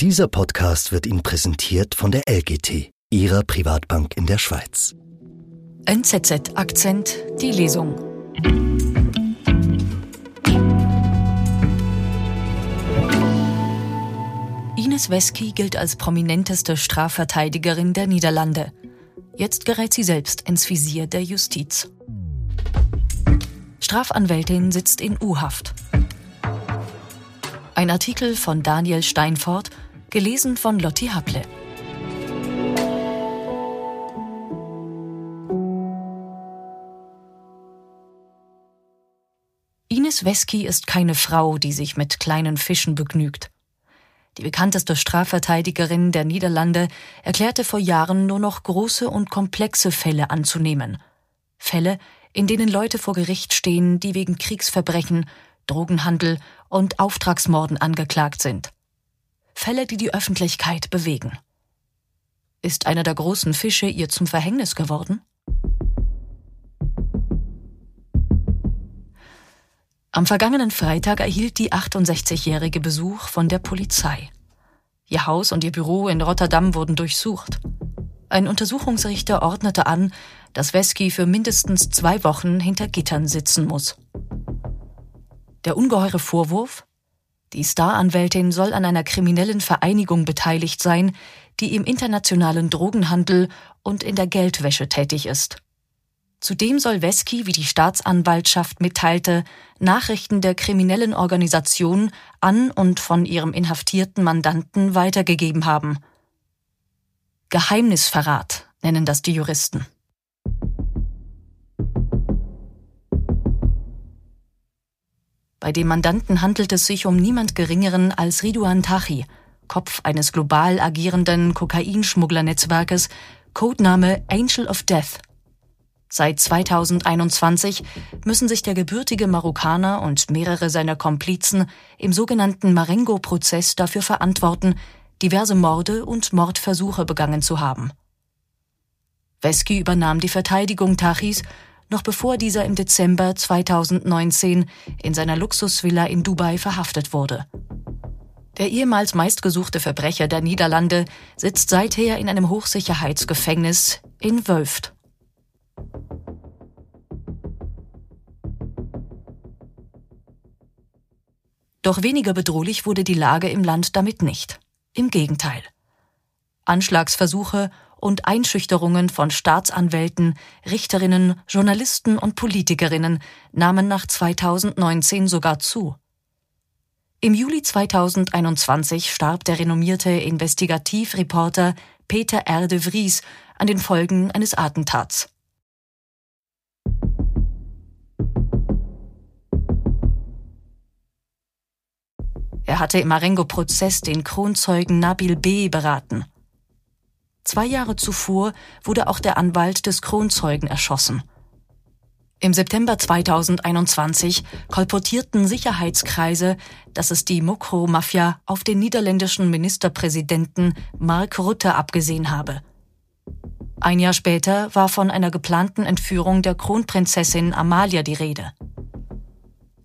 Dieser Podcast wird Ihnen präsentiert von der LGT, Ihrer Privatbank in der Schweiz. NZZ Akzent, die Lesung. Ines Wesky gilt als prominenteste Strafverteidigerin der Niederlande. Jetzt gerät sie selbst ins Visier der Justiz. Strafanwältin sitzt in U-Haft. Ein Artikel von Daniel Steinfort, gelesen von Lotti Haple. Ines Wesky ist keine Frau, die sich mit kleinen Fischen begnügt. Die bekannteste Strafverteidigerin der Niederlande erklärte vor Jahren nur noch große und komplexe Fälle anzunehmen. Fälle, in denen Leute vor Gericht stehen, die wegen Kriegsverbrechen, Drogenhandel und Auftragsmorden angeklagt sind. Fälle, die die Öffentlichkeit bewegen. Ist einer der großen Fische ihr zum Verhängnis geworden? Am vergangenen Freitag erhielt die 68-jährige Besuch von der Polizei. Ihr Haus und ihr Büro in Rotterdam wurden durchsucht. Ein Untersuchungsrichter ordnete an, dass Wesky für mindestens zwei Wochen hinter Gittern sitzen muss. Der ungeheure Vorwurf? Die Staranwältin soll an einer kriminellen Vereinigung beteiligt sein, die im internationalen Drogenhandel und in der Geldwäsche tätig ist. Zudem soll Wesky, wie die Staatsanwaltschaft mitteilte, Nachrichten der kriminellen Organisation an und von ihrem inhaftierten Mandanten weitergegeben haben. Geheimnisverrat nennen das die Juristen. Bei dem Mandanten handelt es sich um niemand Geringeren als Ridouan Tachi, Kopf eines global agierenden Kokainschmugglernetzwerkes, Codename Angel of Death. Seit 2021 müssen sich der gebürtige Marokkaner und mehrere seiner Komplizen im sogenannten Marengo-Prozess dafür verantworten, diverse Morde und Mordversuche begangen zu haben. Wesky übernahm die Verteidigung Tachis, noch bevor dieser im Dezember 2019 in seiner Luxusvilla in Dubai verhaftet wurde. Der ehemals meistgesuchte Verbrecher der Niederlande sitzt seither in einem Hochsicherheitsgefängnis in Wölft. Doch weniger bedrohlich wurde die Lage im Land damit nicht. Im Gegenteil. Anschlagsversuche und Einschüchterungen von Staatsanwälten, Richterinnen, Journalisten und Politikerinnen nahmen nach 2019 sogar zu. Im Juli 2021 starb der renommierte Investigativreporter Peter R. de Vries an den Folgen eines Attentats. Er hatte im Marengo-Prozess den Kronzeugen Nabil B. beraten. Zwei Jahre zuvor wurde auch der Anwalt des Kronzeugen erschossen. Im September 2021 kolportierten Sicherheitskreise, dass es die Mokro-Mafia auf den niederländischen Ministerpräsidenten Mark Rutte abgesehen habe. Ein Jahr später war von einer geplanten Entführung der Kronprinzessin Amalia die Rede.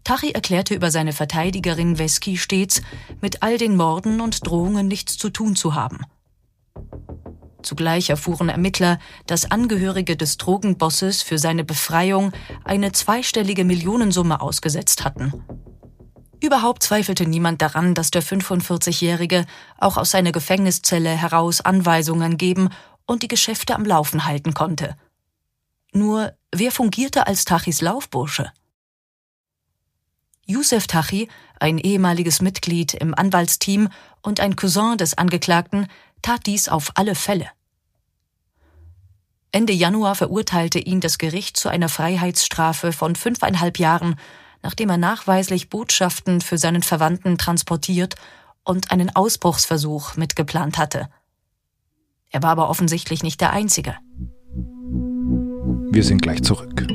Tachi erklärte über seine Verteidigerin Wesky stets, mit all den Morden und Drohungen nichts zu tun zu haben. Zugleich erfuhren Ermittler, dass Angehörige des Drogenbosses für seine Befreiung eine zweistellige Millionensumme ausgesetzt hatten. Überhaupt zweifelte niemand daran, dass der 45-Jährige auch aus seiner Gefängniszelle heraus Anweisungen geben und die Geschäfte am Laufen halten konnte. Nur wer fungierte als Tachis Laufbursche? Youssef Tachi, ein ehemaliges Mitglied im Anwaltsteam und ein Cousin des Angeklagten, tat dies auf alle Fälle. Ende Januar verurteilte ihn das Gericht zu einer Freiheitsstrafe von fünfeinhalb Jahren, nachdem er nachweislich Botschaften für seinen Verwandten transportiert und einen Ausbruchsversuch mitgeplant hatte. Er war aber offensichtlich nicht der Einzige. Wir sind gleich zurück.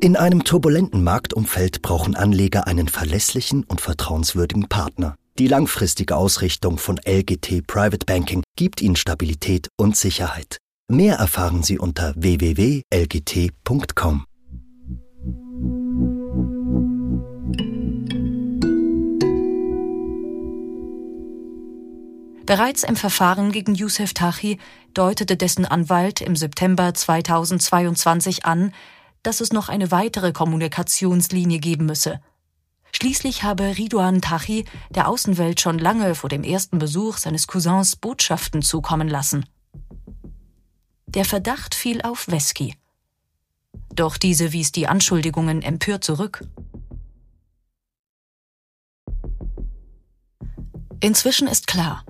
In einem turbulenten Marktumfeld brauchen Anleger einen verlässlichen und vertrauenswürdigen Partner. Die langfristige Ausrichtung von LGT Private Banking gibt Ihnen Stabilität und Sicherheit. Mehr erfahren Sie unter www.lgt.com. Bereits im Verfahren gegen Youssef Tachi deutete dessen Anwalt im September 2022 an, dass es noch eine weitere Kommunikationslinie geben müsse – Schließlich habe Ridwan Tachi der Außenwelt schon lange vor dem ersten Besuch seines Cousins Botschaften zukommen lassen. Der Verdacht fiel auf Wesky. Doch diese wies die Anschuldigungen empört zurück. Inzwischen ist klar,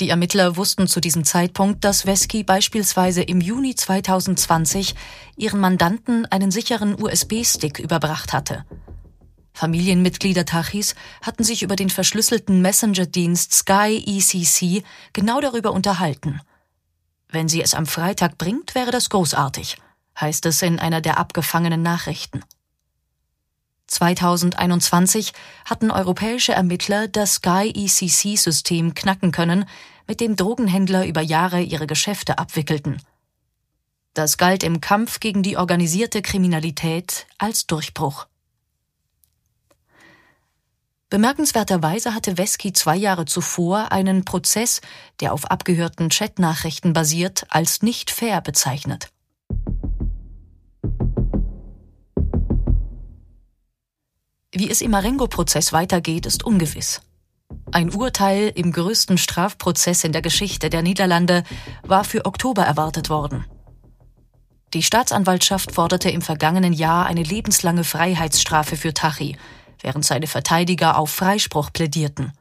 die Ermittler wussten zu diesem Zeitpunkt, dass Wesky beispielsweise im Juni 2020 ihren Mandanten einen sicheren USB-Stick überbracht hatte. Familienmitglieder Tachis hatten sich über den verschlüsselten Messenger-Dienst Sky ECC genau darüber unterhalten. Wenn sie es am Freitag bringt, wäre das großartig, heißt es in einer der abgefangenen Nachrichten. 2021 hatten europäische Ermittler das Sky ECC-System knacken können, mit dem Drogenhändler über Jahre ihre Geschäfte abwickelten. Das galt im Kampf gegen die organisierte Kriminalität als Durchbruch. Bemerkenswerterweise hatte Wesky zwei Jahre zuvor einen Prozess, der auf abgehörten Chatnachrichten basiert, als nicht fair bezeichnet. Wie es im Marengo-Prozess weitergeht, ist ungewiss. Ein Urteil im größten Strafprozess in der Geschichte der Niederlande war für Oktober erwartet worden. Die Staatsanwaltschaft forderte im vergangenen Jahr eine lebenslange Freiheitsstrafe für Tachi, während seine Verteidiger auf Freispruch plädierten.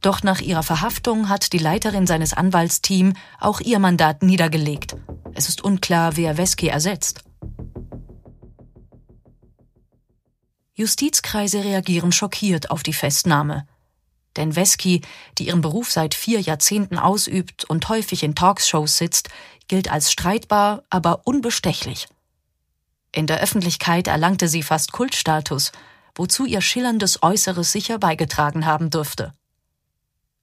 Doch nach ihrer Verhaftung hat die Leiterin seines Anwaltsteams auch ihr Mandat niedergelegt. Es ist unklar, wer Wesky ersetzt. Justizkreise reagieren schockiert auf die Festnahme. Denn Wesky, die ihren Beruf seit vier Jahrzehnten ausübt und häufig in Talkshows sitzt, gilt als streitbar, aber unbestechlich. In der Öffentlichkeit erlangte sie fast Kultstatus, wozu ihr schillerndes Äußeres sicher beigetragen haben dürfte.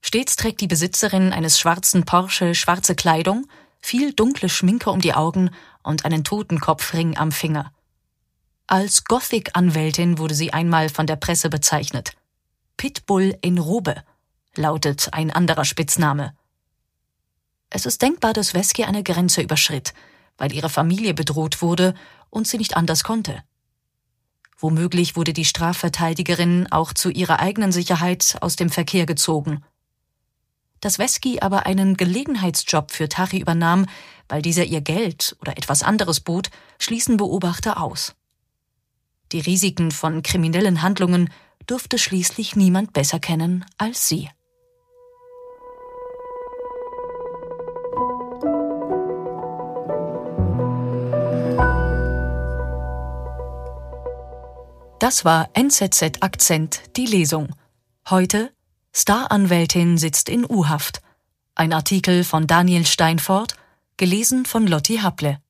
Stets trägt die Besitzerin eines schwarzen Porsche schwarze Kleidung, viel dunkle Schminke um die Augen und einen Totenkopfring am Finger. Als Gothic-Anwältin wurde sie einmal von der Presse bezeichnet. Pitbull in Robe lautet ein anderer Spitzname. Es ist denkbar, dass Wesky eine Grenze überschritt, weil ihre Familie bedroht wurde und sie nicht anders konnte. Womöglich wurde die Strafverteidigerin auch zu ihrer eigenen Sicherheit aus dem Verkehr gezogen. Dass Wesky aber einen Gelegenheitsjob für Tari übernahm, weil dieser ihr Geld oder etwas anderes bot, schließen Beobachter aus. Die Risiken von kriminellen Handlungen durfte schließlich niemand besser kennen als sie. Das war NZZ Akzent, die Lesung. Heute Staranwältin sitzt in U-Haft. Ein Artikel von Daniel Steinfort, gelesen von Lotti Haple.